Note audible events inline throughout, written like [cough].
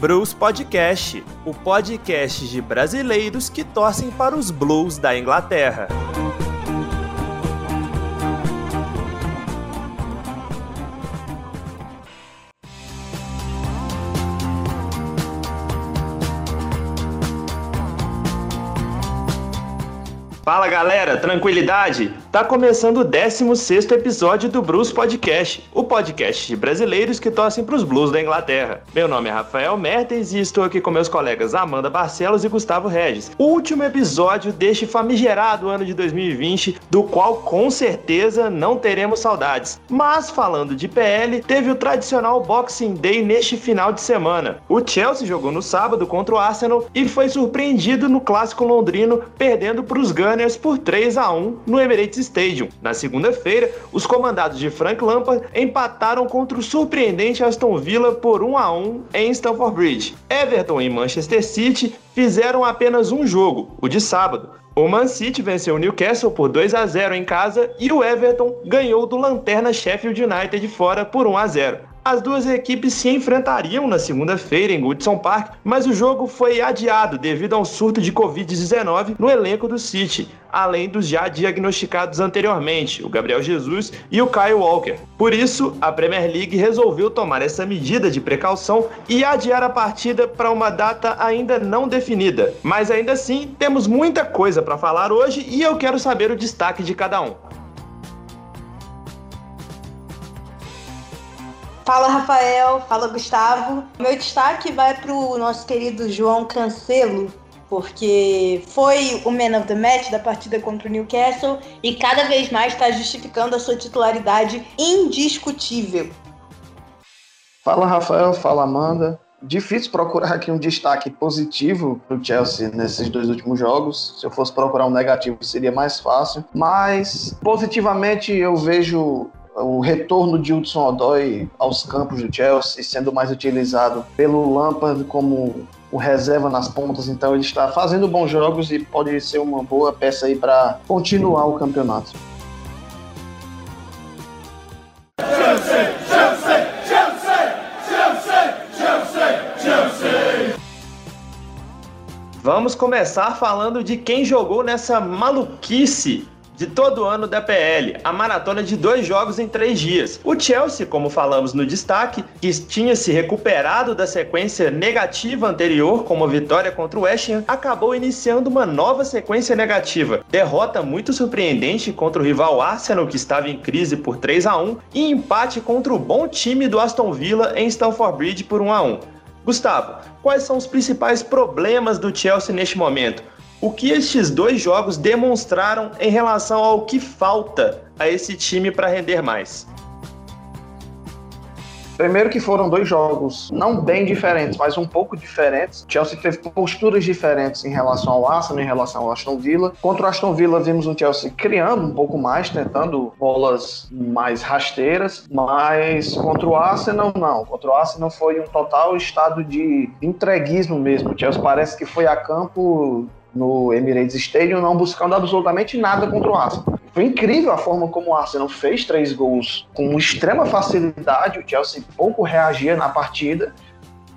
Blues Podcast, o podcast de brasileiros que torcem para os Blues da Inglaterra. Fala galera, tranquilidade? Tá começando o 16 episódio do Blues Podcast, o podcast de brasileiros que torcem pros Blues da Inglaterra. Meu nome é Rafael Mertens e estou aqui com meus colegas Amanda Barcelos e Gustavo Regis. Último episódio deste famigerado ano de 2020, do qual com certeza não teremos saudades. Mas falando de PL, teve o tradicional Boxing Day neste final de semana. O Chelsea jogou no sábado contra o Arsenal e foi surpreendido no clássico londrino, perdendo para os Gunners por 3 a 1 no Emirates Stadium. Na segunda-feira, os comandados de Frank Lampard empataram contra o surpreendente Aston Villa por 1 a 1 em Stamford Bridge. Everton e Manchester City fizeram apenas um jogo, o de sábado. O Man City venceu o Newcastle por 2 a 0 em casa e o Everton ganhou do lanterna Sheffield United fora por 1 a 0. As duas equipes se enfrentariam na segunda-feira em Goodson Park, mas o jogo foi adiado devido a um surto de Covid-19 no elenco do City, além dos já diagnosticados anteriormente, o Gabriel Jesus e o Kyle Walker. Por isso, a Premier League resolveu tomar essa medida de precaução e adiar a partida para uma data ainda não definida. Mas ainda assim, temos muita coisa para falar hoje e eu quero saber o destaque de cada um. Fala Rafael, fala Gustavo. Meu destaque vai para o nosso querido João Cancelo, porque foi o man of the match da partida contra o Newcastle e cada vez mais está justificando a sua titularidade indiscutível. Fala Rafael, fala Amanda. Difícil procurar aqui um destaque positivo para o Chelsea nesses dois últimos jogos. Se eu fosse procurar um negativo, seria mais fácil. Mas positivamente eu vejo o retorno de Hudson Odoi aos campos do Chelsea, sendo mais utilizado pelo Lampard como o reserva nas pontas, então ele está fazendo bons jogos e pode ser uma boa peça aí para continuar o campeonato. Vamos começar falando de quem jogou nessa maluquice de todo ano da PL, a maratona de dois jogos em três dias. O Chelsea, como falamos no destaque, que tinha se recuperado da sequência negativa anterior, como a vitória contra o West Ham, acabou iniciando uma nova sequência negativa. Derrota muito surpreendente contra o rival Arsenal, que estava em crise por 3 a 1 e empate contra o bom time do Aston Villa em Stamford Bridge por 1 a 1 Gustavo, quais são os principais problemas do Chelsea neste momento? O que estes dois jogos demonstraram em relação ao que falta a esse time para render mais? Primeiro que foram dois jogos não bem diferentes, mas um pouco diferentes. Chelsea teve posturas diferentes em relação ao Arsenal, em relação ao Aston Villa. Contra o Aston Villa vimos o Chelsea criando um pouco mais, tentando bolas mais rasteiras, mas contra o Arsenal não. Contra o Arsenal foi um total estado de entreguismo mesmo. O Chelsea parece que foi a campo no Emirates Stadium, não buscando absolutamente nada contra o Arsenal. Foi incrível a forma como o Arsenal fez três gols com extrema facilidade, o Chelsea pouco reagia na partida,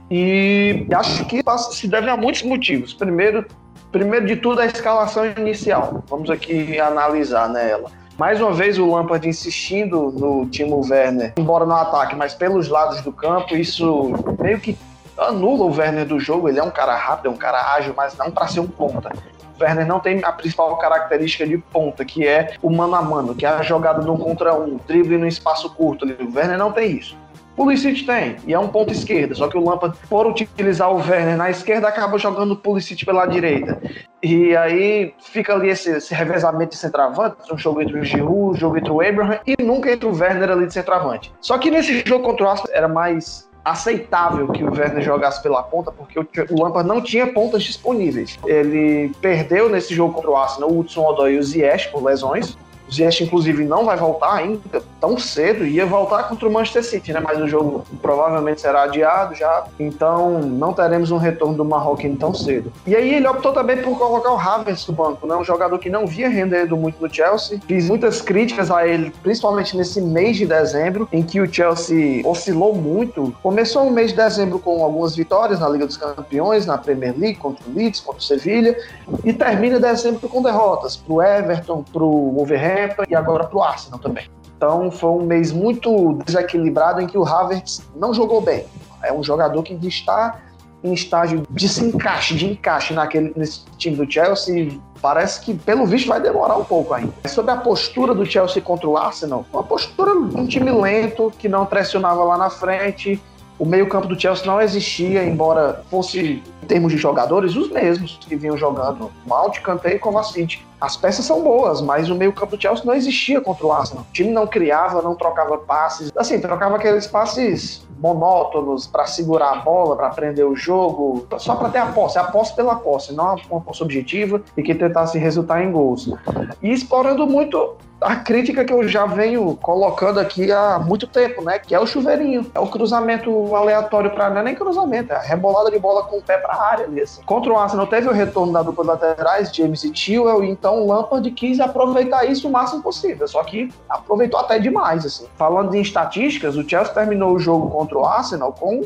e acho que se deve a muitos motivos. Primeiro, primeiro de tudo, a escalação inicial. Vamos aqui analisar. Né, Mais uma vez o Lampard insistindo no Timo Werner, embora no ataque, mas pelos lados do campo, isso meio que anula o Werner do jogo. Ele é um cara rápido, é um cara ágil, mas não para ser um ponta. O Werner não tem a principal característica de ponta, que é o mano a mano, que é a jogada no contra um, drible no espaço curto. O Werner não tem isso. O Pulisic tem, e é um ponto esquerda, só que o Lampard, por utilizar o Werner na esquerda, acaba jogando o Pulisic pela direita. E aí fica ali esse, esse revezamento de centroavante, um jogo entre o Giroud, um jogo entre o Abraham, e nunca entre o Werner ali de centroavante. Só que nesse jogo contra o Arsenal era mais aceitável que o Werner jogasse pela ponta, porque o Lampard não tinha pontas disponíveis. Ele perdeu nesse jogo contra o Arsenal o Hudson Odoi e o Ziyech por lesões, O Ziyech, inclusive, não vai voltar ainda tão cedo, ia voltar contra o Manchester City, né? Mas o jogo provavelmente será adiado já, então não teremos um retorno do Marroquino tão cedo. E aí ele optou também por colocar o Havertz no banco, né? Um jogador que não via rendendo muito no Chelsea. Fiz muitas críticas a ele, principalmente nesse mês de dezembro, em que o Chelsea oscilou muito. Começou o mês de dezembro com algumas vitórias na Liga dos Campeões, na Premier League, contra o Leeds, contra o Sevilha, e termina dezembro com derrotas para o Everton, para o Wolverhampton e agora para o Arsenal também. Então foi um mês muito desequilibrado em que o Havertz não jogou bem. É um jogador que está em estágio de se encaixe, de encaixe naquele, nesse time do Chelsea. Parece que, pelo visto, vai demorar um pouco ainda. Sobre a postura do Chelsea contra o Arsenal, uma postura de um time lento, que não pressionava lá na frente, o meio-campo do Chelsea não existia, embora fosse, em termos de jogadores, os mesmos que vinham jogando Mount, Kanté e Kovacic. As peças são boas, mas o meio-campo do Chelsea não existia contra o Arsenal. O time não criava, não trocava passes. Assim, trocava aqueles passes monótonos para segurar a bola, para prender o jogo, só para ter a posse, a posse pela posse, não uma posse objetiva e que tentasse resultar em gols. E explorando muito a crítica que eu já venho colocando aqui há muito tempo, né? Que é o chuveirinho. É o cruzamento aleatório para não é nem cruzamento, é a rebolada de bola com o pé para a área mesmo. Contra o Arsenal teve o retorno da dupla laterais, James e Chilwell, e então o Lampard quis aproveitar isso o máximo possível. Só que aproveitou até demais, assim. Falando em estatísticas, o Chelsea terminou o jogo contra o Arsenal com,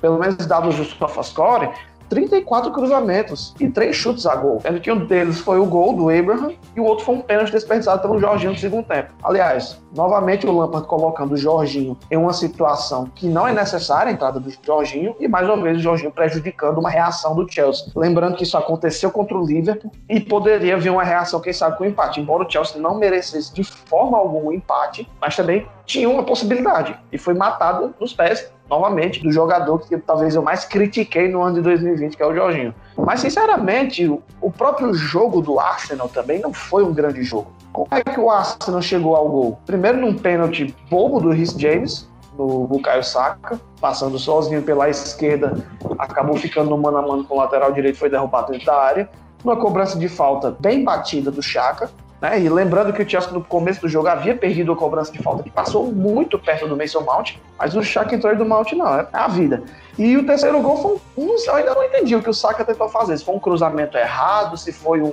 pelo menos dados do SofaScore, 34 cruzamentos e 3 chutes a gol. Sendo que um deles foi o gol do Abraham e o outro foi um pênalti desperdiçado pelo Jorginho no segundo tempo. Aliás, novamente o Lampard colocando o Jorginho em uma situação que não é necessária a entrada do Jorginho e mais uma vez o Jorginho prejudicando uma reação do Chelsea. Lembrando que isso aconteceu contra o Liverpool e poderia vir uma reação, quem sabe, com empate. Embora o Chelsea não merecesse de forma alguma o empate, mas também tinha uma possibilidade e foi matado nos pés novamente, do jogador que talvez eu mais critiquei no ano de 2020, que é o Jorginho. Mas, sinceramente, o próprio jogo do Arsenal também não foi um grande jogo. Como é que o Arsenal chegou ao gol? Primeiro num pênalti bobo do Rhys James, no Bukayo Saka, passando sozinho pela esquerda, acabou ficando no mano a mano com o lateral direito, foi derrubado dentro da área. Uma cobrança de falta bem batida do Chaka, né? E lembrando que o Chelsea no começo do jogo havia perdido a cobrança de falta, que passou muito perto do Mason Mount, mas o aí do Mount não, é a vida. E o terceiro gol foi um, eu ainda não entendi o que o Saka tentou fazer, se foi um cruzamento errado, se foi um,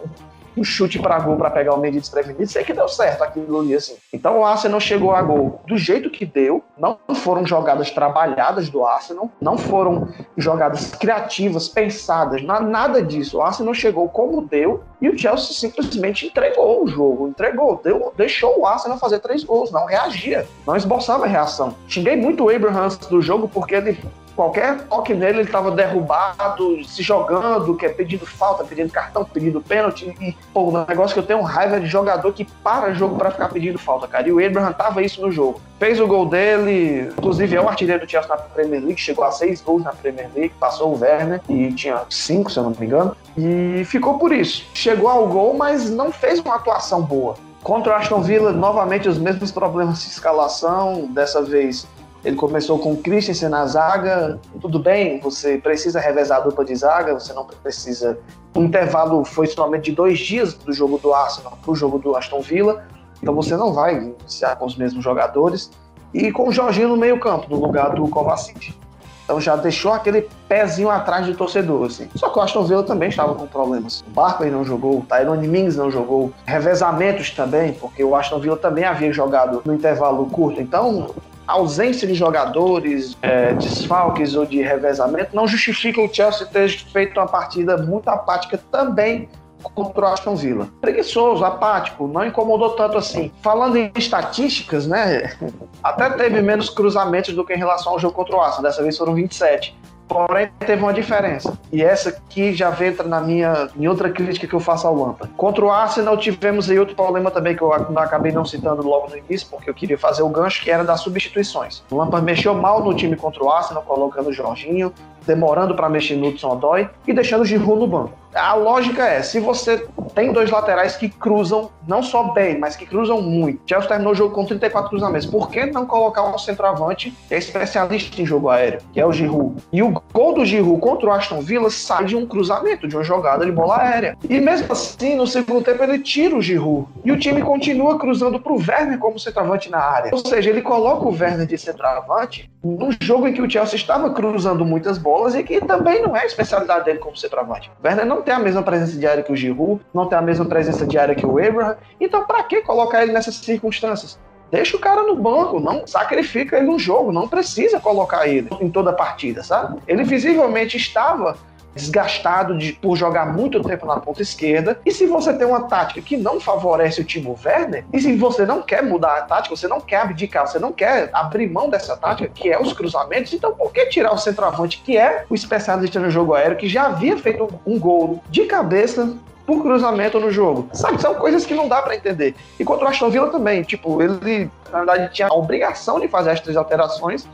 um chute para gol para pegar o meio de desprevenido, sei que deu certo aquilo ali, assim. Então o Arsenal chegou a gol do jeito que deu, não foram jogadas trabalhadas do Arsenal, não foram jogadas criativas, pensadas, nada disso. O Arsenal chegou como deu e o Chelsea simplesmente entregou o jogo, entregou, deu, deixou o Arsenal fazer três gols, não reagia, não esboçava reação. Xinguei muito o Abraham do jogo porque ele qualquer toque nele, ele estava derrubado, se jogando, que é pedindo falta, pedindo cartão, pedindo pênalti. E, pô, o negócio que eu tenho raiva é de jogador que para jogo para ficar pedindo falta, cara. E o Abraham tava isso no jogo. Fez o gol dele, inclusive é o artilheiro do Chelsea na Premier League, chegou a seis gols na Premier League, passou o Werner e tinha cinco, se eu não me engano. E ficou por isso. Chegou ao gol, mas não fez uma atuação boa. Contra o Aston Villa, novamente os mesmos problemas de escalação, dessa vez ele começou com o Christensen na zaga. Tudo bem, você precisa revezar a dupla de zaga, você não precisa. O intervalo foi somente de dois dias do jogo do Arsenal para o jogo do Aston Villa, então você não vai iniciar com os mesmos jogadores. E com o Jorginho no meio-campo, no lugar do Kovacic. Então já deixou aquele pezinho atrás de torcedor, assim. Só que o Aston Villa também estava com problemas. O Barkley não jogou, o Tyrone Mings não jogou, revezamentos também, porque o Aston Villa também havia jogado no intervalo curto. Então, ausência de jogadores, é, desfalques ou de revezamento não justifica o Chelsea ter feito uma partida muito apática também contra o Aston Villa. Preguiçoso, apático, não incomodou tanto assim. Falando em estatísticas, né? [laughs] Até teve menos cruzamentos do que em relação ao jogo contra o Arsenal. Dessa vez foram 27. Porém, teve uma diferença. E essa aqui já entra na minha em outra crítica que eu faço ao Lampa. Contra o Arsenal, tivemos aí outro problema também que eu acabei não citando logo no início, porque eu queria fazer o gancho, que era das substituições. O Lampa mexeu mal no time contra o Arsenal, colocando o Jorginho, demorando para mexer no Hudson Odoi e deixando o Giroud no banco. A lógica é, se você tem dois laterais que cruzam não só bem, mas que cruzam muito. Chelsea terminou o jogo com 34 cruzamentos. Por que não colocar um centroavante que é especialista em jogo aéreo, que é o Giroud? E o gol do Giroud contra o Aston Villa sai de um cruzamento, de uma jogada de bola aérea. E mesmo assim, no segundo tempo ele tira o Giroud. E o time continua cruzando para o Werner como centroavante na área. Ou seja, ele coloca o Werner de centroavante num jogo em que o Chelsea estava cruzando muitas bolas e que também não é a especialidade dele como centroavante. O Werner não tem a mesma presença diária que o Giroud, não tem a mesma presença diária que o Abraham. Então, para que colocar ele nessas circunstâncias? Deixa o cara no banco, não sacrifica ele no jogo, não precisa colocar ele em toda a partida, sabe? Ele visivelmente estava desgastado de, por jogar muito tempo na ponta esquerda. E se você tem uma tática que não favorece o Timo Werner, e se você não quer mudar a tática, você não quer abdicar, você não quer abrir mão dessa tática, que é os cruzamentos, então por que tirar o centroavante, que é o especialista no jogo aéreo, que já havia feito um gol de cabeça por cruzamento no jogo. Sabe, são coisas que não dá para entender. E contra o Aston Villa também, tipo, ele na verdade tinha a obrigação de fazer as três alterações,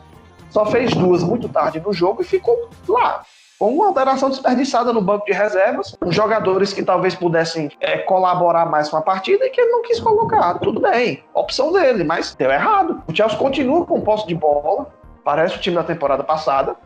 só fez duas muito tarde no jogo e ficou lá com uma alteração desperdiçada no banco de reservas, jogadores que talvez pudessem é, colaborar mais com a partida e que ele não quis colocar. Tudo bem, opção dele, mas deu errado. O Chelsea continua com posse de bola, parece o time da temporada passada,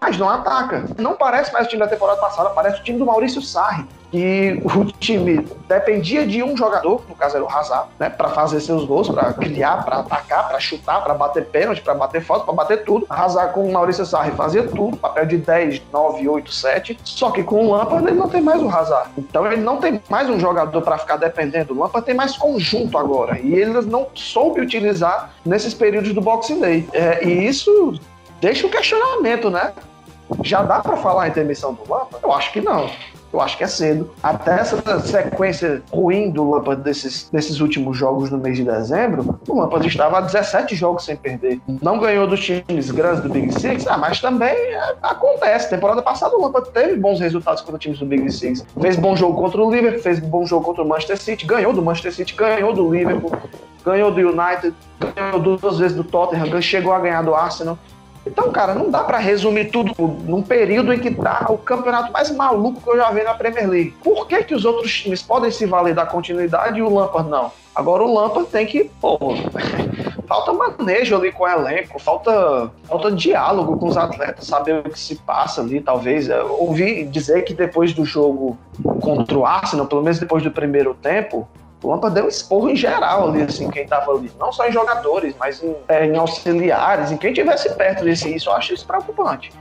mas não ataca. Não parece mais o time da temporada passada, parece o time do Maurício Sarri. E o time dependia de um jogador, no caso era o Hazard, né, para fazer seus gols, para criar, para atacar, para chutar, para bater pênalti, para bater foto, para bater tudo. Hazard com o Maurício Sarri fazia tudo, papel de 10, 9, 8, 7. Só que com o Lampard ele não tem mais o Hazard. Então ele não tem mais um jogador para ficar dependendo. O Lampard tem mais conjunto agora. E ele não soube utilizar nesses períodos do Boxing Day. É, e isso deixa o questionamento, né? Já dá para falar em demissão do Lampard? Eu acho que não. Eu acho que é cedo. Até essa sequência ruim do Lampard desses, desses últimos jogos no mês de dezembro, o Lampard estava a 17 jogos sem perder. Não ganhou dos times grandes do Big Six, ah, mas também é, acontece. Temporada passada o Lampard teve bons resultados contra times do Big Six. Fez bom jogo contra o Liverpool, fez bom jogo contra o Manchester City, ganhou do Manchester City, ganhou do Liverpool, ganhou do United, ganhou duas vezes do Tottenham, chegou a ganhar do Arsenal. Então, cara, não dá para resumir tudo num período em que tá o campeonato mais maluco que eu já vi na Premier League. Por que, que os outros times podem se valer da continuidade e o Lampard não? Agora o Lampard tem que, pô, [laughs] falta manejo ali com o elenco, falta, falta diálogo com os atletas, saber o que se passa ali, talvez. Eu ouvi dizer que depois do jogo contra o Arsenal, pelo menos depois do primeiro tempo, o Lampard deu um esporro em geral ali, assim, quem tava ali. Não só em jogadores, mas em, é, em auxiliares, em quem tivesse perto desse. Isso eu acho isso preocupante.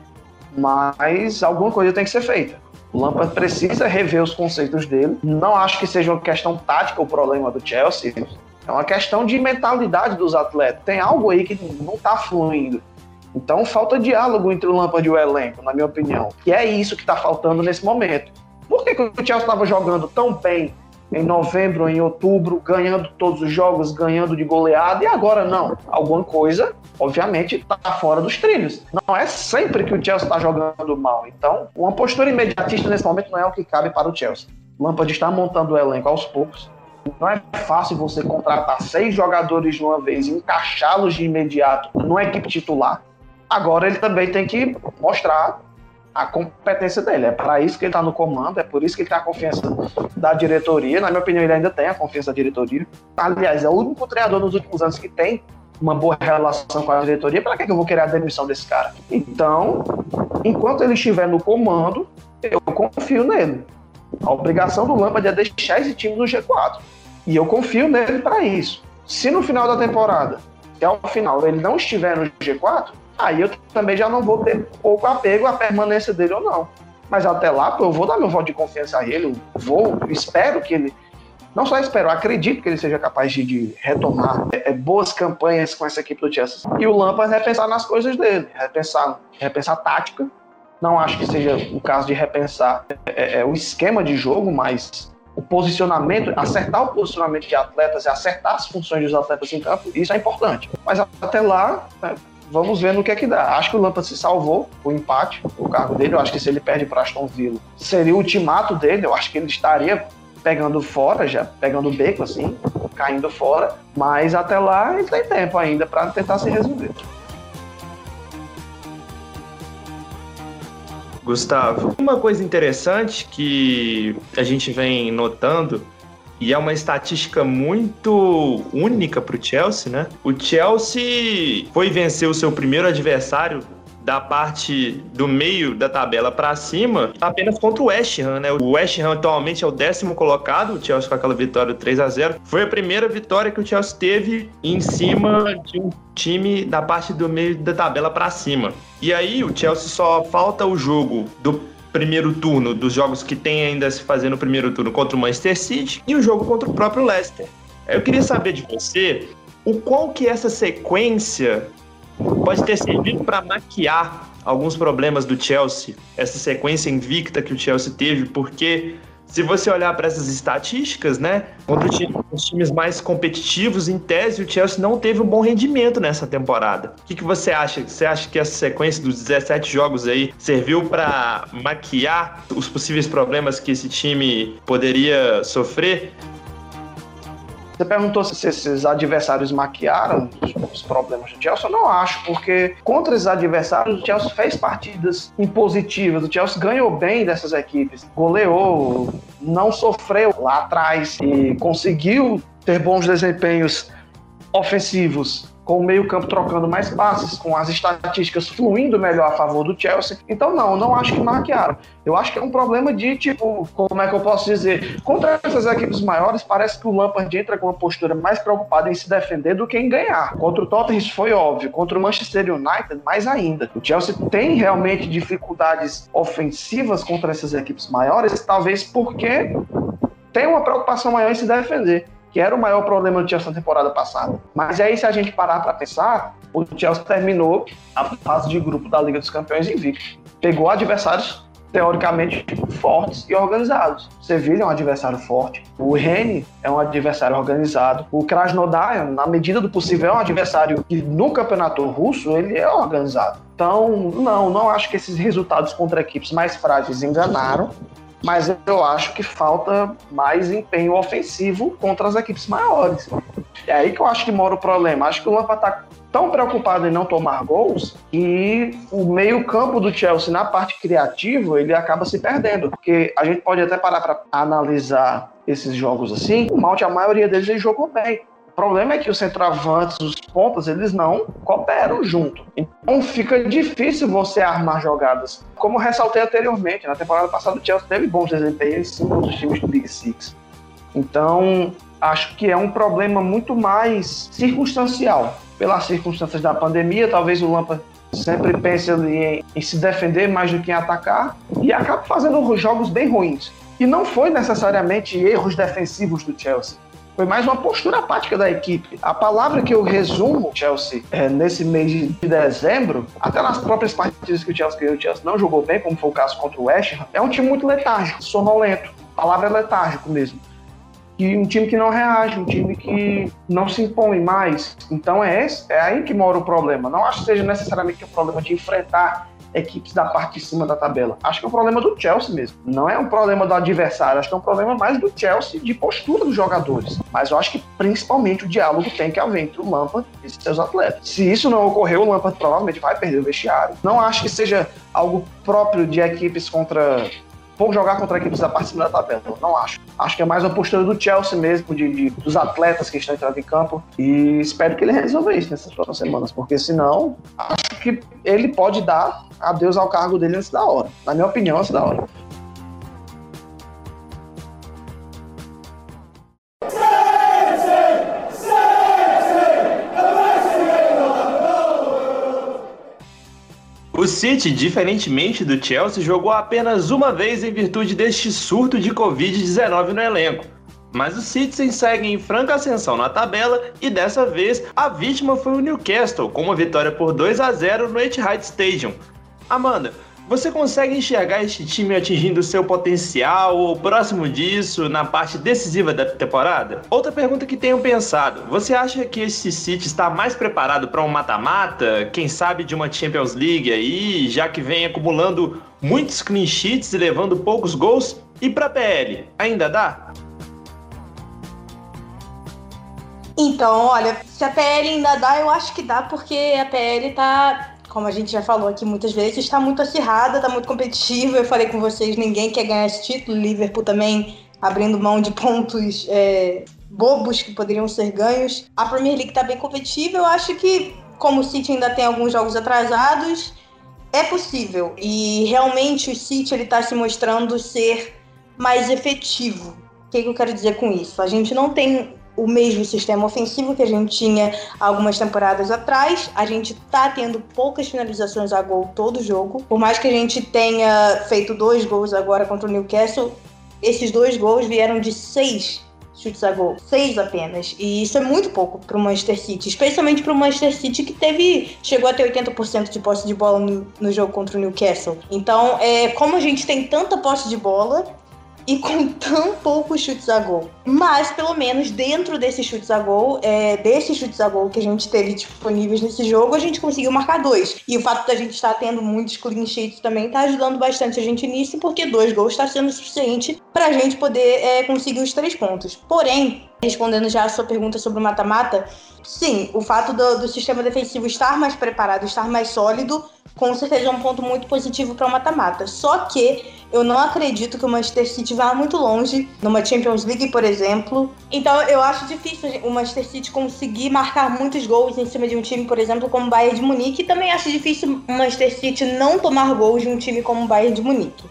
Mas alguma coisa tem que ser feita. O Lampard precisa rever os conceitos dele. Não acho que seja uma questão tática o problema do Chelsea. É uma questão de mentalidade dos atletas. Tem algo aí que não está fluindo. Então falta diálogo entre o Lampard e o elenco, na minha opinião. E é isso que está faltando nesse momento. Por que, que o Chelsea estava jogando tão bem em novembro, em outubro, ganhando todos os jogos, ganhando de goleada, e agora não. Alguma coisa, obviamente, está fora dos trilhos. Não é sempre que o Chelsea está jogando mal. Então, uma postura imediatista nesse momento não é o que cabe para o Chelsea. Lampard está montando o elenco aos poucos. Não é fácil você contratar seis jogadores de uma vez e encaixá-los de imediato numa equipe titular. Agora ele também tem que mostrar a competência dele. É para isso que ele está no comando, é por isso que ele tem a confiança da diretoria. Na minha opinião, ele ainda tem a confiança da diretoria. Aliás, é o único treinador nos últimos anos que tem uma boa relação com a diretoria. Para que eu vou querer a demissão desse cara? Então, enquanto ele estiver no comando, eu confio nele. A obrigação do Lampard é deixar esse time no G4. E eu confio nele para isso. Se no final da temporada, até o final, ele não estiver no G4, aí eu também já não vou ter pouco apego à permanência dele ou não. Mas até lá, pô, eu vou dar meu voto de confiança a ele, vou, espero que ele. Não só espero, acredito que ele seja capaz de, de retomar é, é, boas campanhas com essa equipe do Chelsea. E o Lampard repensar nas coisas dele, repensar, repensar tática. Não acho que seja o caso de repensar é, é, é o esquema de jogo, mas o posicionamento, acertar o posicionamento de atletas e acertar as funções dos atletas em campo, isso é importante. Mas até lá, né, vamos ver no que é que dá. Acho que o Lampard se salvou o empate, o cargo dele. Eu acho que se ele perde para Aston Villa, seria o ultimato dele. Eu acho que ele estaria pegando fora, já pegando o beco assim, caindo fora. Mas até lá ele tem tempo ainda para tentar se resolver. Gustavo, uma coisa interessante que a gente vem notando e é uma estatística muito única para o Chelsea, né? O Chelsea foi vencer o seu primeiro adversário da parte do meio da tabela para cima apenas contra o West Ham, né? O West Ham atualmente é o décimo colocado, o Chelsea com aquela vitória 3 a 0 Foi a primeira vitória que o Chelsea teve em cima de um time da parte do meio da tabela para cima. E aí o Chelsea só falta o jogo do primeiro turno, dos jogos que tem ainda a se fazer no primeiro turno contra o Manchester City e o jogo contra o próprio Leicester. Eu queria saber de você o qual que essa sequência pode ter servido para maquiar alguns problemas do Chelsea, essa sequência invicta que o Chelsea teve, porque se você olhar para essas estatísticas, né, contra os times mais competitivos, em tese, o Chelsea não teve um bom rendimento nessa temporada. O que, que você acha? Você acha que essa sequência dos 17 jogos aí serviu para maquiar os possíveis problemas que esse time poderia sofrer? Você perguntou se esses adversários maquiaram os problemas do Chelsea. Eu não acho, porque contra esses adversários, o Chelsea fez partidas impositivas. O Chelsea ganhou bem dessas equipes, goleou, não sofreu lá atrás e conseguiu ter bons desempenhos ofensivos com o meio-campo trocando mais passes, com as estatísticas fluindo melhor a favor do Chelsea. Então, não, não acho que maquiaram. Eu acho que é um problema de, tipo, como é que eu posso dizer? Contra essas equipes maiores, parece que o Lampard entra com uma postura mais preocupada em se defender do que em ganhar. Contra o Tottenham, isso foi óbvio. Contra o Manchester United, mais ainda. O Chelsea tem realmente dificuldades ofensivas contra essas equipes maiores, talvez porque tem uma preocupação maior em se defender que era o maior problema do Chelsea na temporada passada. Mas aí, se a gente parar para pensar, o Chelsea terminou a fase de grupo da Liga dos Campeões invicto. Pegou adversários teoricamente fortes e organizados. O Sevilla é um adversário forte, o Rennes é um adversário organizado, o Krasnodar, na medida do possível, é um adversário que no campeonato russo ele é organizado. Então, não, não acho que esses resultados contra equipes mais frágeis enganaram mas eu acho que falta mais empenho ofensivo contra as equipes maiores. É aí que eu acho que mora o problema. Acho que o Lampa está tão preocupado em não tomar gols que o meio-campo do Chelsea na parte criativa ele acaba se perdendo, porque a gente pode até parar para analisar esses jogos assim. O Malte, a maioria deles ele jogou bem. Problema é que os centroavantes, os pontas, eles não cooperam junto. Então fica difícil você armar jogadas. Como ressaltei anteriormente, na temporada passada o Chelsea teve bons desempenhos em cima dos times do Big Six. Então acho que é um problema muito mais circunstancial. Pelas circunstâncias da pandemia, talvez o Lampa sempre pense em, em se defender mais do que em atacar e acaba fazendo jogos bem ruins. E não foi necessariamente erros defensivos do Chelsea foi mais uma postura apática da equipe. A palavra que eu resumo Chelsea é, nesse mês de dezembro, até nas próprias partidas que o Chelsea ganhou, o Chelsea não jogou bem, como foi o caso contra o West Ham, é um time muito letárgico, sonolento. A palavra é letárgico mesmo. E um time que não reage, um time que não se impõe mais. Então é, esse, é aí que mora o problema. Não acho que seja necessariamente o problema de enfrentar equipes da parte de cima da tabela. Acho que é um problema do Chelsea mesmo. Não é um problema do adversário, acho que é um problema mais do Chelsea de postura dos jogadores. Mas eu acho que principalmente o diálogo tem que haver entre o Lampard e seus atletas. Se isso não ocorrer, o Lampard provavelmente vai perder o vestiário. Não acho que seja algo próprio de equipes contra vão jogar contra equipes da parte de cima da tabela. Não acho. Acho que é mais uma postura do Chelsea mesmo, de, de, dos atletas que estão entrando em campo. E espero que ele resolva isso nessas próximas semanas, porque senão acho que ele pode dar adeus ao cargo dele antes da hora. Na minha opinião, antes da hora. O City, diferentemente do Chelsea, jogou apenas uma vez em virtude deste surto de Covid-19 no elenco. Mas os Citizens seguem em franca ascensão na tabela e dessa vez a vítima foi o Newcastle, com uma vitória por 2 a 0 no Etihad Stadium. Amanda, você consegue enxergar este time atingindo seu potencial ou próximo disso na parte decisiva da temporada? Outra pergunta que tenho pensado: você acha que esse City está mais preparado para um mata-mata? Quem sabe de uma Champions League aí, já que vem acumulando muitos clean sheets e levando poucos gols? E para a PL, ainda dá? Então, olha, se a PL ainda dá, eu acho que dá, porque a PL tá como a gente já falou aqui muitas vezes, está muito acirrada, está muito competitiva. Eu falei com vocês, ninguém quer ganhar esse título. Liverpool também abrindo mão de pontos é, bobos que poderiam ser ganhos. A Premier League está bem competitiva. Eu acho que, como o City ainda tem alguns jogos atrasados, é possível. E realmente o City está se mostrando ser mais efetivo. O que, que eu quero dizer com isso? A gente não tem o mesmo sistema ofensivo que a gente tinha algumas temporadas atrás. A gente tá tendo poucas finalizações a gol todo jogo. Por mais que a gente tenha feito dois gols agora contra o Newcastle, esses dois gols vieram de seis chutes a gol, seis apenas. E isso é muito pouco para o Manchester City, especialmente para o Manchester City que teve chegou a ter 80% de posse de bola no, no jogo contra o Newcastle. Então, é, como a gente tem tanta posse de bola, e com tão poucos chutes a gol. Mas, pelo menos, dentro desses chutes a gol, é, desses chutes a gol que a gente teve disponíveis nesse jogo, a gente conseguiu marcar dois. E o fato da gente estar tendo muitos clean sheets também está ajudando bastante a gente nisso, porque dois gols está sendo suficiente para a gente poder é, conseguir os três pontos. Porém, respondendo já a sua pergunta sobre o mata-mata, sim, o fato do, do sistema defensivo estar mais preparado, estar mais sólido, com certeza é um ponto muito positivo para o mata-mata. Só que eu não acredito que o Manchester City vá muito longe numa Champions League, por exemplo. Então eu acho difícil o Manchester City conseguir marcar muitos gols em cima de um time, por exemplo, como o Bayern de Munique. E também acho difícil o Manchester City não tomar gols de um time como o Bayern de Munique.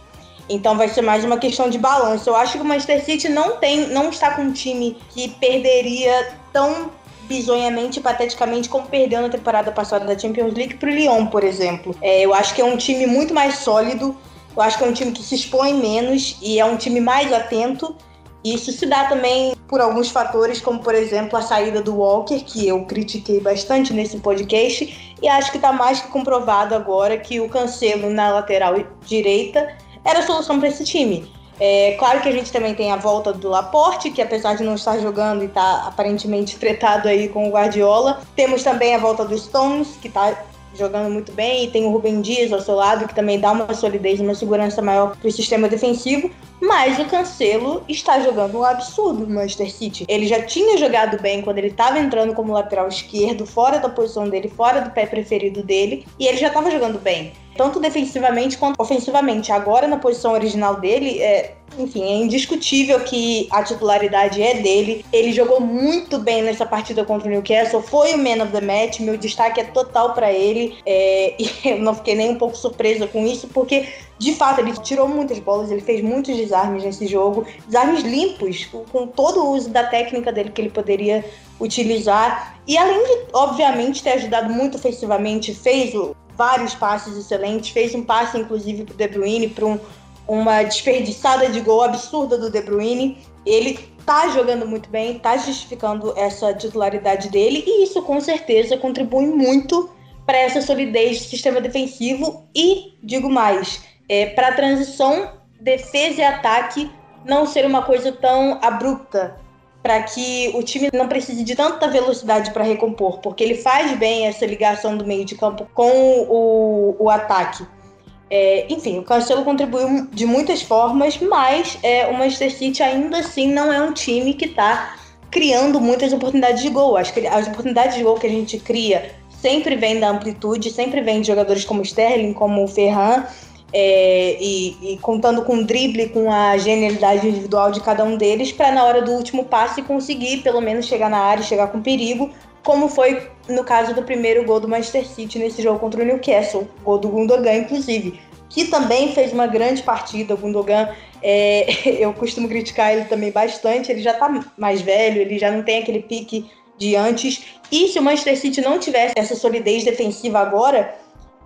Então vai ser mais uma questão de balanço. Eu acho que o Manchester City não tem, não está com um time que perderia tão bizonhamente, pateticamente, como perdeu na temporada passada da Champions League para o Lyon, por exemplo. É, eu acho que é um time muito mais sólido, eu acho que é um time que se expõe menos e é um time mais atento. Isso se dá também por alguns fatores, como por exemplo a saída do Walker, que eu critiquei bastante nesse podcast, e acho que está mais que comprovado agora que o Cancelo na lateral direita era a solução para esse time. É, claro que a gente também tem a volta do Laporte, que apesar de não estar jogando e estar tá aparentemente [laughs] tretado aí com o Guardiola. Temos também a volta do Stones, que está jogando muito bem, e tem o Rubem Dias ao seu lado, que também dá uma solidez, uma segurança maior para o sistema defensivo. Mas o Cancelo está jogando um absurdo no Manchester City. Ele já tinha jogado bem quando ele estava entrando como lateral esquerdo, fora da posição dele, fora do pé preferido dele, e ele já estava jogando bem tanto defensivamente quanto ofensivamente. Agora, na posição original dele, é, enfim, é indiscutível que a titularidade é dele. Ele jogou muito bem nessa partida contra o Newcastle, foi o man of the match. Meu destaque é total para ele. É, [laughs] e eu não fiquei nem um pouco surpresa com isso, porque de fato ele tirou muitas bolas, ele fez muitos desarmes nesse jogo, desarmes limpos, com todo o uso da técnica dele que ele poderia utilizar. E além de, obviamente, ter ajudado muito ofensivamente, fez o, vários passes excelentes, fez um passe inclusive para o De Bruyne, para um, uma desperdiçada de gol absurda do De Bruyne. Ele tá jogando muito bem, tá justificando essa titularidade dele e isso com certeza contribui muito para essa solidez do sistema defensivo. E digo mais, é, para a transição defesa e ataque não ser uma coisa tão abrupta, para que o time não precise de tanta velocidade para recompor, porque ele faz bem essa ligação do meio de campo com o, o ataque. É, enfim, o Cancelo contribuiu de muitas formas, mas é, o Manchester City ainda assim não é um time que está criando muitas oportunidades de gol. Acho que as oportunidades de gol que a gente cria sempre vêm da amplitude, sempre vêm de jogadores como Sterling, como o Ferran, é, e, e, contando com o drible, com a genialidade individual de cada um deles, para na hora do último passe conseguir pelo menos chegar na área, chegar com perigo, como foi no caso do primeiro gol do Manchester City nesse jogo contra o Newcastle, gol do Gundogan, inclusive, que também fez uma grande partida. O Gundogan, é, [laughs] eu costumo criticar ele também bastante, ele já está mais velho, ele já não tem aquele pique de antes. E se o Manchester City não tivesse essa solidez defensiva agora,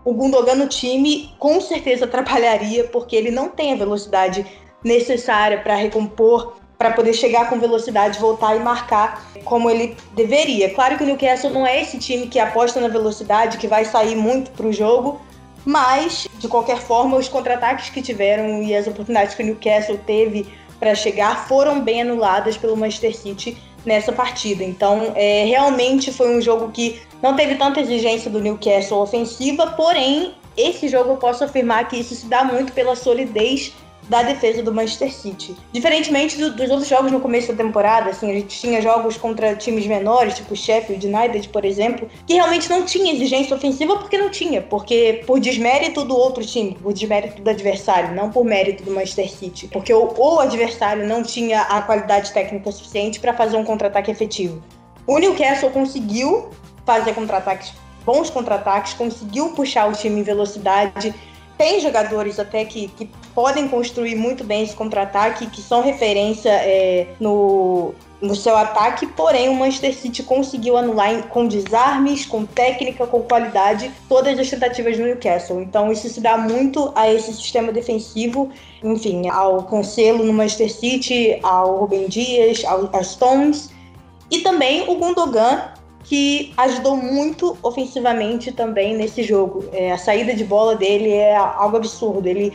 o Gundogan no time com certeza atrapalharia, porque ele não tem a velocidade necessária para recompor, para poder chegar com velocidade, voltar e marcar como ele deveria. Claro que o Newcastle não é esse time que aposta na velocidade, que vai sair muito para o jogo, mas de qualquer forma, os contra-ataques que tiveram e as oportunidades que o Newcastle teve para chegar foram bem anuladas pelo Manchester City nessa partida. Então, é, realmente foi um jogo que não teve tanta exigência do Newcastle ofensiva, porém, esse jogo eu posso afirmar que isso se dá muito pela solidez da defesa do Manchester City. Diferentemente do, dos outros jogos no começo da temporada, assim, a gente tinha jogos contra times menores, tipo Sheffield United, por exemplo, que realmente não tinha exigência ofensiva porque não tinha, porque por desmérito do outro time, por desmérito do adversário, não por mérito do Manchester City, porque o, o adversário não tinha a qualidade técnica suficiente para fazer um contra-ataque efetivo. O Newcastle conseguiu fazer contra-ataques, bons contra-ataques, conseguiu puxar o time em velocidade, tem jogadores até que, que podem construir muito bem esse contra-ataque, que são referência é, no, no seu ataque, porém o Manchester City conseguiu anular com desarmes, com técnica, com qualidade, todas as tentativas do Newcastle. Então isso se dá muito a esse sistema defensivo, enfim, ao Cancelo no Manchester City, ao Rubem Dias, ao, aos Stones, e também o Gundogan que ajudou muito ofensivamente também nesse jogo. É, a saída de bola dele é algo absurdo. Ele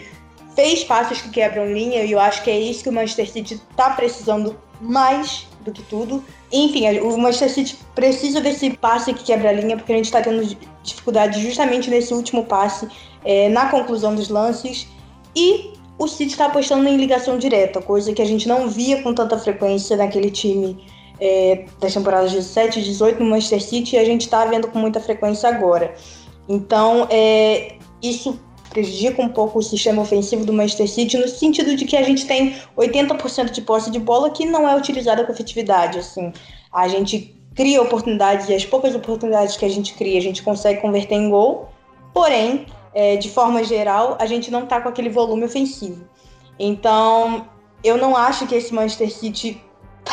fez passos que quebram linha e eu acho que é isso que o Manchester City está precisando mais do que tudo. Enfim, o Manchester City precisa desse passe que quebra a linha porque a gente está tendo dificuldade justamente nesse último passe, é, na conclusão dos lances. E o City está apostando em ligação direta, coisa que a gente não via com tanta frequência naquele time é, das temporadas 17 e 18 no Manchester City e a gente está vendo com muita frequência agora. Então, é, isso prejudica um pouco o sistema ofensivo do Manchester City no sentido de que a gente tem 80% de posse de bola que não é utilizada com efetividade. Assim, a gente cria oportunidades e as poucas oportunidades que a gente cria a gente consegue converter em gol, porém, é, de forma geral, a gente não está com aquele volume ofensivo. Então, eu não acho que esse Manchester City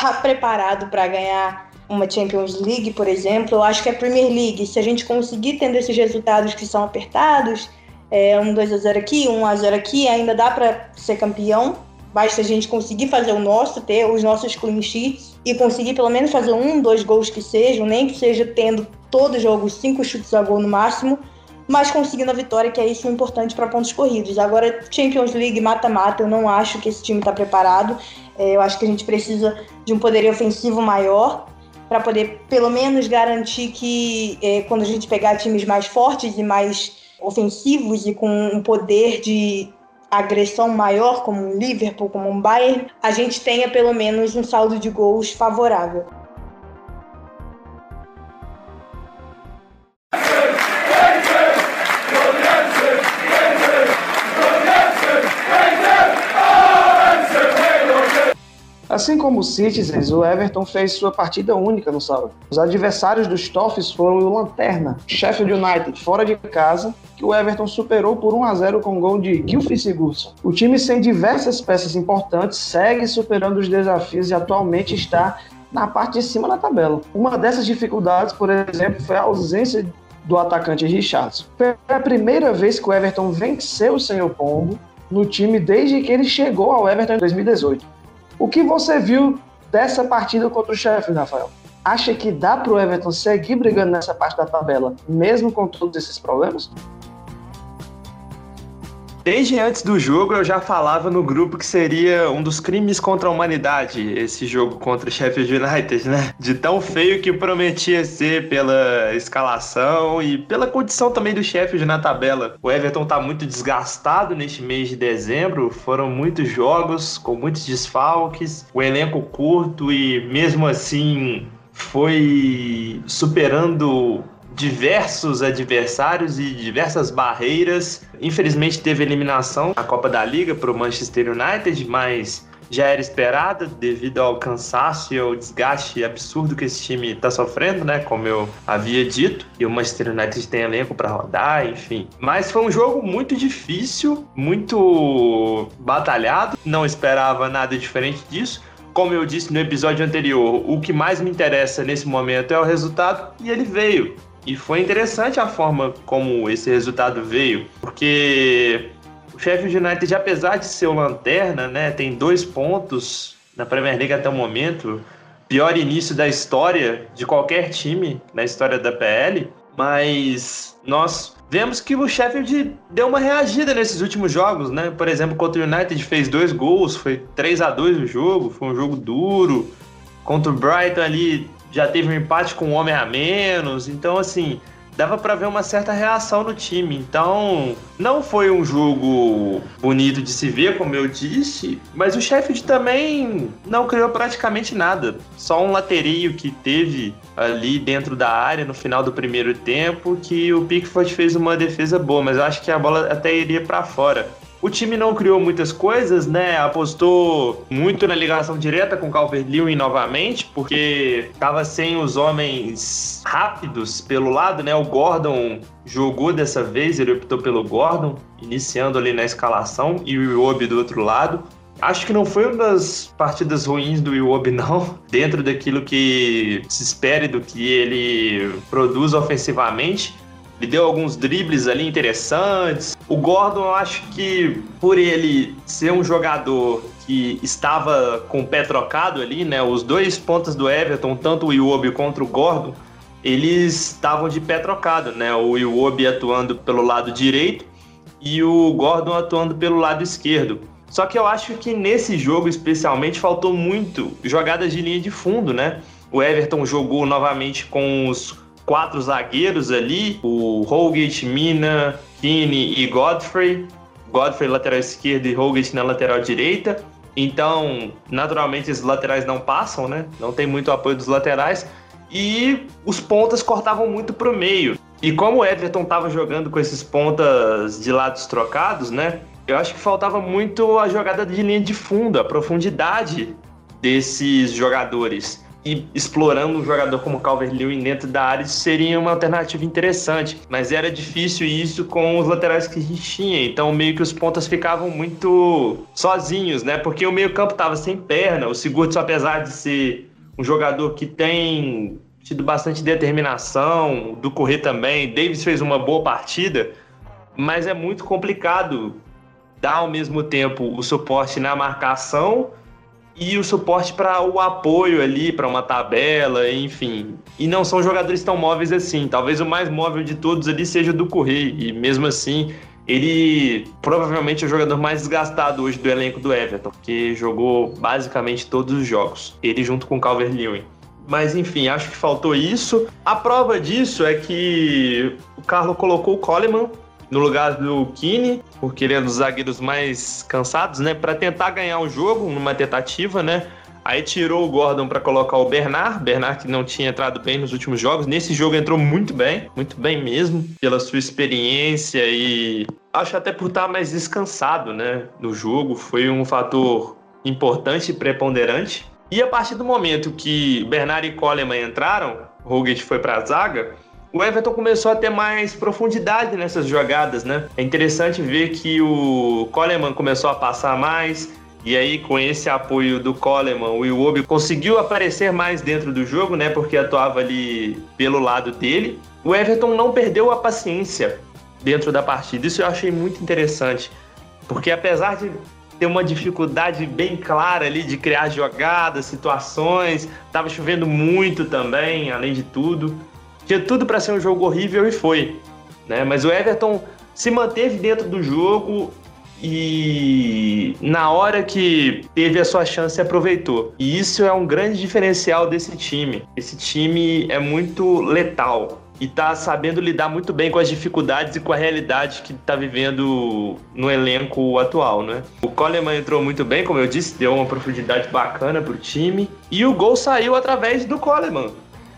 tá preparado para ganhar uma Champions League, por exemplo, eu acho que a Premier League, se a gente conseguir tendo esses resultados que são apertados, é, um 2 a 0 aqui, um a 0 aqui, ainda dá para ser campeão. Basta a gente conseguir fazer o nosso, ter os nossos clean sheets e conseguir pelo menos fazer um, dois gols que sejam, nem que seja tendo todo jogo cinco chutes a gol no máximo, mas conseguindo a vitória, que é isso importante para pontos corridos. Agora, Champions League mata-mata, eu não acho que esse time está preparado. É, eu acho que a gente precisa de um poder ofensivo maior para poder, pelo menos, garantir que é, quando a gente pegar times mais fortes e mais ofensivos e com um poder de agressão maior, como um Liverpool, como um Bayern, a gente tenha pelo menos um saldo de gols favorável. Assim como o Citizens, o Everton fez sua partida única no sábado. Os adversários dos Toffs foram o Lanterna, Sheffield United, fora de casa, que o Everton superou por 1 a 0 com gol de Gilfie Sigurdsson. O time sem diversas peças importantes segue superando os desafios e atualmente está na parte de cima da tabela. Uma dessas dificuldades, por exemplo, foi a ausência do atacante Richardson. Foi a primeira vez que o Everton venceu sem o Pombo no time desde que ele chegou ao Everton em 2018. O que você viu dessa partida contra o Sheffield, Rafael? Acha que dá para o Everton seguir brigando nessa parte da tabela, mesmo com todos esses problemas? Desde antes do jogo eu já falava no grupo que seria um dos crimes contra a humanidade esse jogo contra o Sheffield United, né? De tão feio que prometia ser pela escalação e pela condição também do Sheffield na tabela. O Everton tá muito desgastado neste mês de dezembro, foram muitos jogos com muitos desfalques, o elenco curto e mesmo assim foi superando diversos adversários e diversas barreiras. Infelizmente teve eliminação na Copa da Liga para o Manchester United, mas já era esperada devido ao cansaço e ao desgaste absurdo que esse time está sofrendo, né? Como eu havia dito. E o Manchester United tem elenco para rodar, enfim. Mas foi um jogo muito difícil, muito batalhado. Não esperava nada diferente disso. Como eu disse no episódio anterior, o que mais me interessa nesse momento é o resultado e ele veio. E foi interessante a forma como esse resultado veio, porque o Sheffield United, apesar de ser o lanterna, né, tem dois pontos na Premier League até o momento, pior início da história de qualquer time na história da PL, mas nós vemos que o Sheffield deu uma reagida nesses últimos jogos, né? Por exemplo, contra o United fez dois gols, foi 3 a 2 o jogo, foi um jogo duro. Contra o Brighton ali já teve um empate com um homem a menos. Então, assim, dava para ver uma certa reação no time. Então, não foi um jogo bonito de se ver, como eu disse, mas o Sheffield também não criou praticamente nada. Só um laterio que teve ali dentro da área no final do primeiro tempo, que o Pickford fez uma defesa boa, mas eu acho que a bola até iria para fora. O time não criou muitas coisas, né? Apostou muito na ligação direta com o Calvert-Lewin novamente, porque estava sem os homens rápidos pelo lado, né? O Gordon jogou dessa vez, ele optou pelo Gordon, iniciando ali na escalação, e o Iwobi do outro lado. Acho que não foi uma das partidas ruins do Iwobi, [laughs] não, dentro daquilo que se espere do que ele produz ofensivamente. Ele deu alguns dribles ali interessantes. O Gordon, eu acho que por ele ser um jogador que estava com o pé trocado ali, né? Os dois pontas do Everton, tanto o Iwobi contra o Gordon, eles estavam de pé trocado, né? O Iwobi atuando pelo lado direito e o Gordon atuando pelo lado esquerdo. Só que eu acho que nesse jogo especialmente faltou muito jogadas de linha de fundo, né? O Everton jogou novamente com os quatro zagueiros ali, o Holgate, Mina, Kine e Godfrey. Godfrey lateral esquerdo e Holgate na lateral direita. Então, naturalmente, os laterais não passam, né? Não tem muito apoio dos laterais. E os pontas cortavam muito para o meio. E como o Everton estava jogando com esses pontas de lados trocados, né? Eu acho que faltava muito a jogada de linha de fundo, a profundidade desses jogadores e explorando um jogador como Calvert-Lewin dentro da área seria uma alternativa interessante, mas era difícil isso com os laterais que a gente tinha, então meio que os pontas ficavam muito sozinhos, né? Porque o meio-campo estava sem perna, o Sigurdsson apesar de ser um jogador que tem tido bastante determinação, do correr também, Davis fez uma boa partida, mas é muito complicado dar ao mesmo tempo o suporte na marcação e o suporte para o apoio ali, para uma tabela, enfim. E não são jogadores tão móveis assim. Talvez o mais móvel de todos ali seja o do Correia. E mesmo assim, ele provavelmente é o jogador mais desgastado hoje do elenco do Everton, que jogou basicamente todos os jogos. Ele junto com o Calvert-Lewin. Mas enfim, acho que faltou isso. A prova disso é que o Carlos colocou o Coleman no lugar do Kine, porque ele é um dos zagueiros mais cansados, né? Para tentar ganhar o jogo numa tentativa, né? Aí tirou o Gordon para colocar o Bernard, Bernard que não tinha entrado bem nos últimos jogos. Nesse jogo entrou muito bem, muito bem mesmo, pela sua experiência e acho até por estar mais descansado, né, no jogo, foi um fator importante e preponderante. E a partir do momento que Bernard e Coleman entraram, Roget foi para a zaga, o Everton começou a ter mais profundidade nessas jogadas, né? É interessante ver que o Coleman começou a passar mais, e aí, com esse apoio do Coleman, o Iwobi conseguiu aparecer mais dentro do jogo, né? Porque atuava ali pelo lado dele. O Everton não perdeu a paciência dentro da partida. Isso eu achei muito interessante. Porque apesar de ter uma dificuldade bem clara ali de criar jogadas, situações, estava chovendo muito também, além de tudo. Tinha tudo para ser um jogo horrível e foi. Né? Mas o Everton se manteve dentro do jogo e na hora que teve a sua chance aproveitou. E isso é um grande diferencial desse time. Esse time é muito letal e tá sabendo lidar muito bem com as dificuldades e com a realidade que tá vivendo no elenco atual, né? O Coleman entrou muito bem, como eu disse, deu uma profundidade bacana pro time e o gol saiu através do Coleman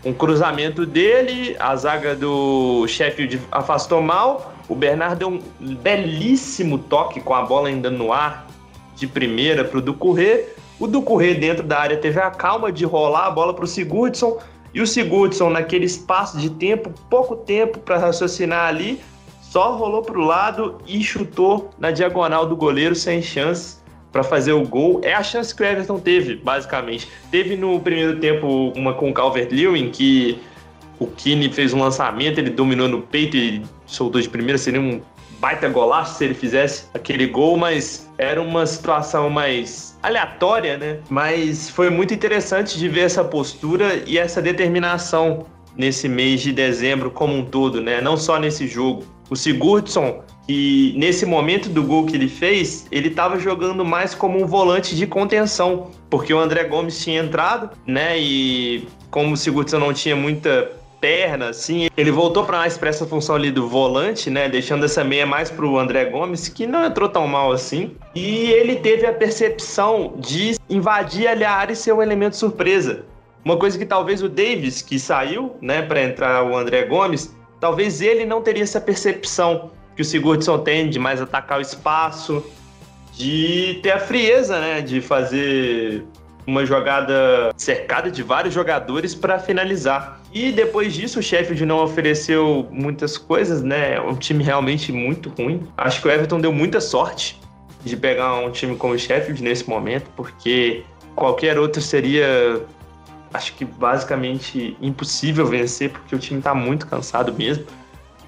um cruzamento dele, a zaga do Sheffield afastou mal. O Bernardo deu um belíssimo toque com a bola ainda no ar de primeira para o Ducurré. O Ducurré dentro da área teve a calma de rolar a bola para o Sigurdsson. E o Sigurdsson, naquele espaço de tempo, pouco tempo para raciocinar ali, só rolou para o lado e chutou na diagonal do goleiro sem chance para fazer o gol. É a chance que o Everton teve, basicamente. Teve no primeiro tempo uma com o Calvert-Lewin, que o Kine fez um lançamento, ele dominou no peito e soltou de primeira, seria um baita golaço se ele fizesse aquele gol, mas era uma situação mais aleatória, né? Mas foi muito interessante de ver essa postura e essa determinação nesse mês de dezembro como um todo, né? Não só nesse jogo. O Sigurdsson e nesse momento do gol que ele fez, ele estava jogando mais como um volante de contenção, porque o André Gomes tinha entrado, né? E como o Sigurdsson não tinha muita perna, assim. Ele voltou para mais para essa função ali do volante, né? Deixando essa meia mais pro André Gomes, que não entrou tão mal assim. E ele teve a percepção de invadir ali a área e ser um elemento surpresa. Uma coisa que talvez o Davis, que saiu, né, para entrar o André Gomes, talvez ele não teria essa percepção que o Sigurdsson tem de mais atacar o espaço, de ter a frieza, né, de fazer uma jogada cercada de vários jogadores para finalizar. E depois disso, o Sheffield não ofereceu muitas coisas, né? É um time realmente muito ruim. Acho que o Everton deu muita sorte de pegar um time como o Sheffield nesse momento, porque qualquer outro seria, acho que basicamente impossível vencer, porque o time está muito cansado mesmo.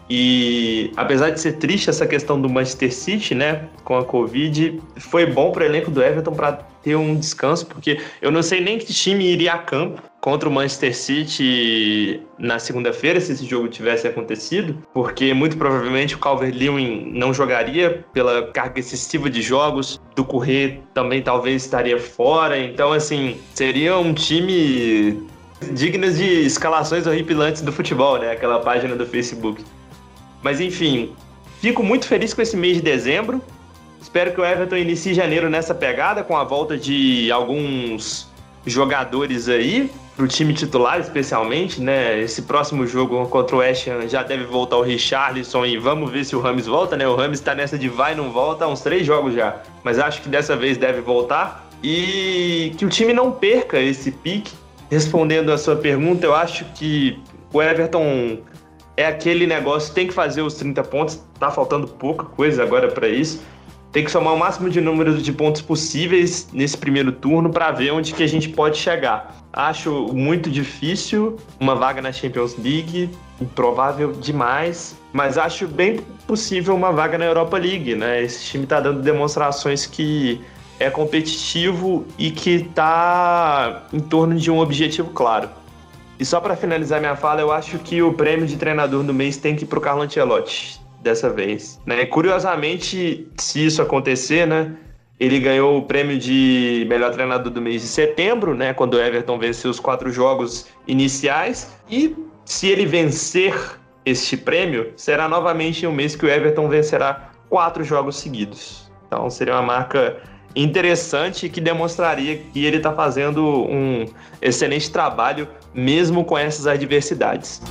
E apesar de ser triste essa questão do Manchester City, né, com a Covid, foi bom para o elenco do Everton para ter um descanso, porque eu não sei nem que time iria a campo contra o Manchester City na segunda-feira, se esse jogo tivesse acontecido, porque muito provavelmente o Calvert-Lewin não jogaria pela carga excessiva de jogos, do Correr também talvez estaria fora, então assim, seria um time digno de escalações horripilantes do futebol, né, aquela página do Facebook. Mas enfim, fico muito feliz com esse mês de dezembro. Espero que o Everton inicie janeiro nessa pegada, com a volta de alguns jogadores aí, pro time titular especialmente, né? Esse próximo jogo contra o West Ham já deve voltar o Richarlison e vamos ver se o Rames volta, né? O Rames tá nessa de vai e não volta há uns três jogos já, mas acho que dessa vez deve voltar. E que o time não perca esse pique. Respondendo a sua pergunta, eu acho que o Everton é aquele negócio, tem que fazer os 30 pontos, tá faltando pouca coisa agora para isso. Tem que somar o máximo de números de pontos possíveis nesse primeiro turno para ver onde que a gente pode chegar. Acho muito difícil uma vaga na Champions League, improvável demais, mas acho bem possível uma vaga na Europa League, né? Esse time tá dando demonstrações que é competitivo e que tá em torno de um objetivo claro. E só para finalizar minha fala, eu acho que o prêmio de treinador do mês tem que ir pro Carlo Ancelotti dessa vez. Né? Curiosamente, se isso acontecer, né? Ele ganhou o prêmio de melhor treinador do mês de setembro, né? Quando o Everton venceu os quatro jogos iniciais. E se ele vencer este prêmio, será novamente um mês que o Everton vencerá quatro jogos seguidos. Então seria uma marca interessante que demonstraria que ele está fazendo um excelente trabalho mesmo com essas adversidades.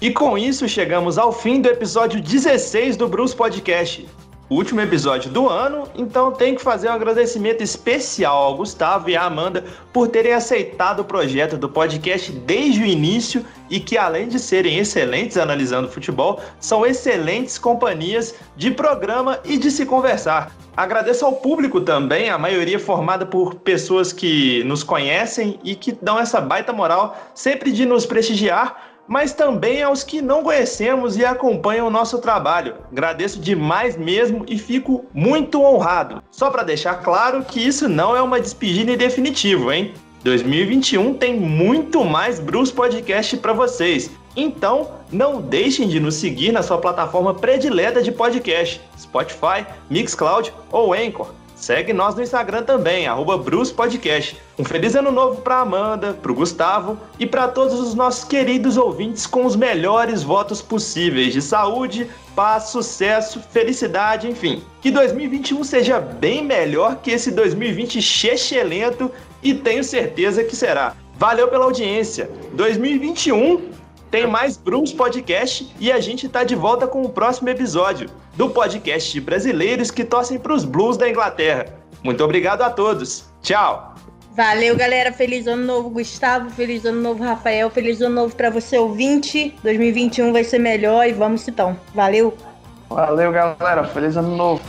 E com isso chegamos ao fim do episódio 16 do Bruce Podcast último episódio do ano, então tenho que fazer um agradecimento especial ao Gustavo e à Amanda por terem aceitado o projeto do podcast desde o início e que, além de serem excelentes analisando futebol, são excelentes companhias de programa e de se conversar. Agradeço ao público também, a maioria formada por pessoas que nos conhecem e que dão essa baita moral sempre de nos prestigiar mas também aos que não conhecemos e acompanham o nosso trabalho. Agradeço demais mesmo e fico muito honrado. Só para deixar claro que isso não é uma despedida em definitivo, hein? 2021 tem muito mais Bruce Podcast para vocês. Então, não deixem de nos seguir na sua plataforma predileta de podcast, Spotify, Mixcloud ou Anchor. Segue nós no Instagram também, arroba Bruce Podcast. Um feliz ano novo para Amanda, para o Gustavo e para todos os nossos queridos ouvintes com os melhores votos possíveis de saúde, paz, sucesso, felicidade, enfim. Que 2021 seja bem melhor que esse 2020 chechelento e tenho certeza que será. Valeu pela audiência. 2021 tem mais Bruce Podcast e a gente tá de volta com o próximo episódio do podcast de brasileiros que torcem para os Blues da Inglaterra. Muito obrigado a todos. Tchau. Valeu, galera. Feliz ano novo, Gustavo. Feliz ano novo, Rafael. Feliz ano novo para você, ouvinte. 2021 vai ser melhor e vamos então. Valeu. Valeu, galera. Feliz ano novo.